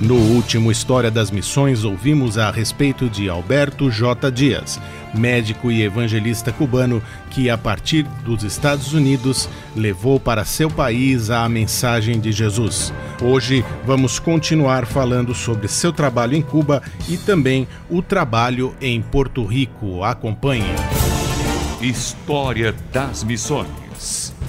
No último História das Missões, ouvimos a respeito de Alberto J. Dias, médico e evangelista cubano que, a partir dos Estados Unidos, levou para seu país a mensagem de Jesus. Hoje vamos continuar falando sobre seu trabalho em Cuba e também o trabalho em Porto Rico. Acompanhe. História das Missões.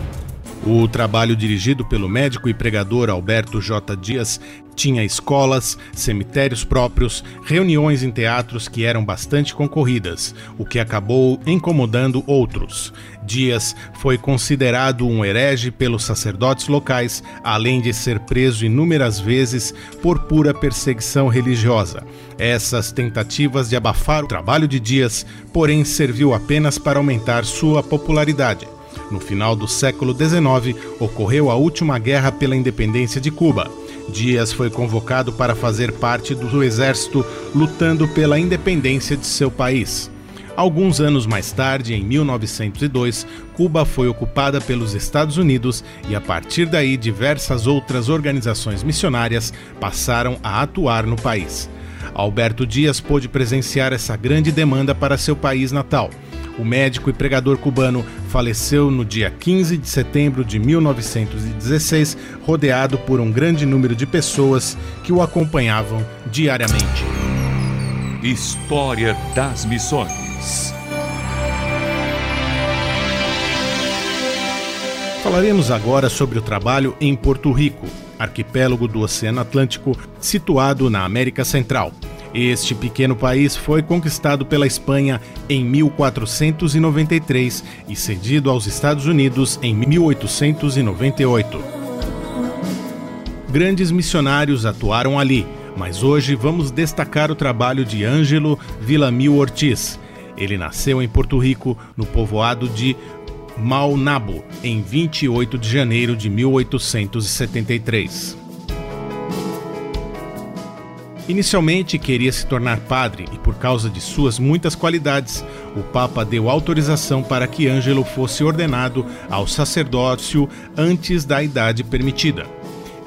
O trabalho dirigido pelo médico e pregador Alberto J. Dias tinha escolas, cemitérios próprios, reuniões em teatros que eram bastante concorridas, o que acabou incomodando outros. Dias foi considerado um herege pelos sacerdotes locais, além de ser preso inúmeras vezes por pura perseguição religiosa. Essas tentativas de abafar o trabalho de Dias, porém, serviu apenas para aumentar sua popularidade. No final do século XIX, ocorreu a última guerra pela independência de Cuba. Dias foi convocado para fazer parte do exército lutando pela independência de seu país. Alguns anos mais tarde, em 1902, Cuba foi ocupada pelos Estados Unidos e, a partir daí, diversas outras organizações missionárias passaram a atuar no país. Alberto Dias pôde presenciar essa grande demanda para seu país natal. O médico e pregador cubano faleceu no dia 15 de setembro de 1916, rodeado por um grande número de pessoas que o acompanhavam diariamente. História das Missões. Falaremos agora sobre o trabalho em Porto Rico, arquipélago do Oceano Atlântico, situado na América Central. Este pequeno país foi conquistado pela Espanha em 1493 e cedido aos Estados Unidos em 1898. Grandes missionários atuaram ali, mas hoje vamos destacar o trabalho de Ângelo Villamil Ortiz. Ele nasceu em Porto Rico, no povoado de Maunabo, em 28 de janeiro de 1873. Inicialmente queria se tornar padre e, por causa de suas muitas qualidades, o Papa deu autorização para que Ângelo fosse ordenado ao sacerdócio antes da idade permitida.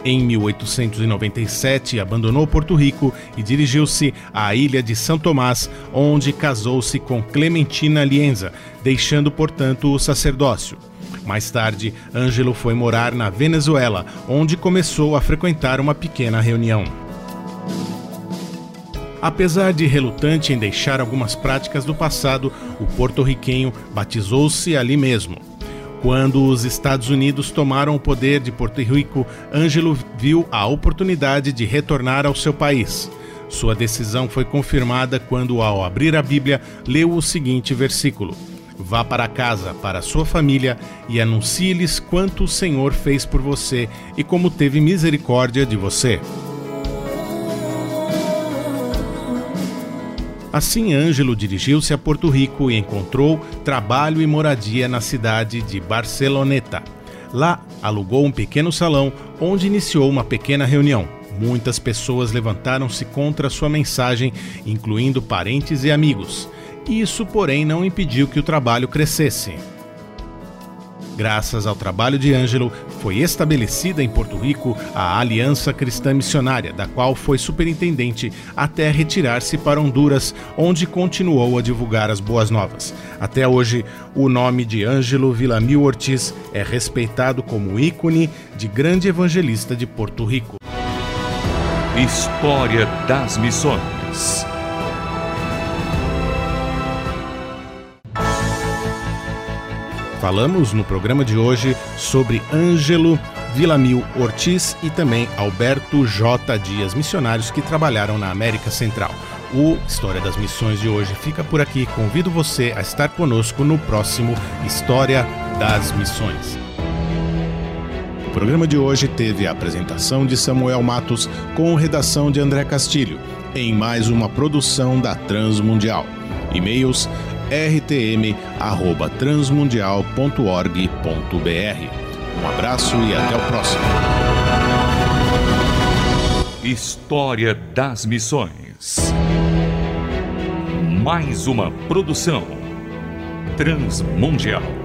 Em 1897, abandonou Porto Rico e dirigiu-se à ilha de São Tomás, onde casou-se com Clementina Lienza, deixando, portanto, o sacerdócio. Mais tarde, Ângelo foi morar na Venezuela, onde começou a frequentar uma pequena reunião. Apesar de relutante em deixar algumas práticas do passado, o porto-riquenho batizou-se ali mesmo. Quando os Estados Unidos tomaram o poder de Porto Rico, Ângelo viu a oportunidade de retornar ao seu país. Sua decisão foi confirmada quando, ao abrir a Bíblia, leu o seguinte versículo: Vá para casa, para sua família, e anuncie-lhes quanto o Senhor fez por você e como teve misericórdia de você. Assim, Ângelo dirigiu-se a Porto Rico e encontrou trabalho e moradia na cidade de Barceloneta. Lá, alugou um pequeno salão onde iniciou uma pequena reunião. Muitas pessoas levantaram-se contra sua mensagem, incluindo parentes e amigos. Isso, porém, não impediu que o trabalho crescesse. Graças ao trabalho de Ângelo, foi estabelecida em Porto Rico a Aliança Cristã Missionária, da qual foi superintendente até retirar-se para Honduras, onde continuou a divulgar as boas novas. Até hoje, o nome de Ângelo Villamil Ortiz é respeitado como ícone de grande evangelista de Porto Rico. História das Missões. Falamos no programa de hoje sobre Ângelo Villamil Ortiz e também Alberto J. Dias, missionários que trabalharam na América Central. O História das Missões de hoje fica por aqui. Convido você a estar conosco no próximo História das Missões. O programa de hoje teve a apresentação de Samuel Matos com redação de André Castilho, em mais uma produção da Transmundial. E-mails rtm@transmundial.org.br. Um abraço e até o próximo. História das Missões. Mais uma produção transmundial.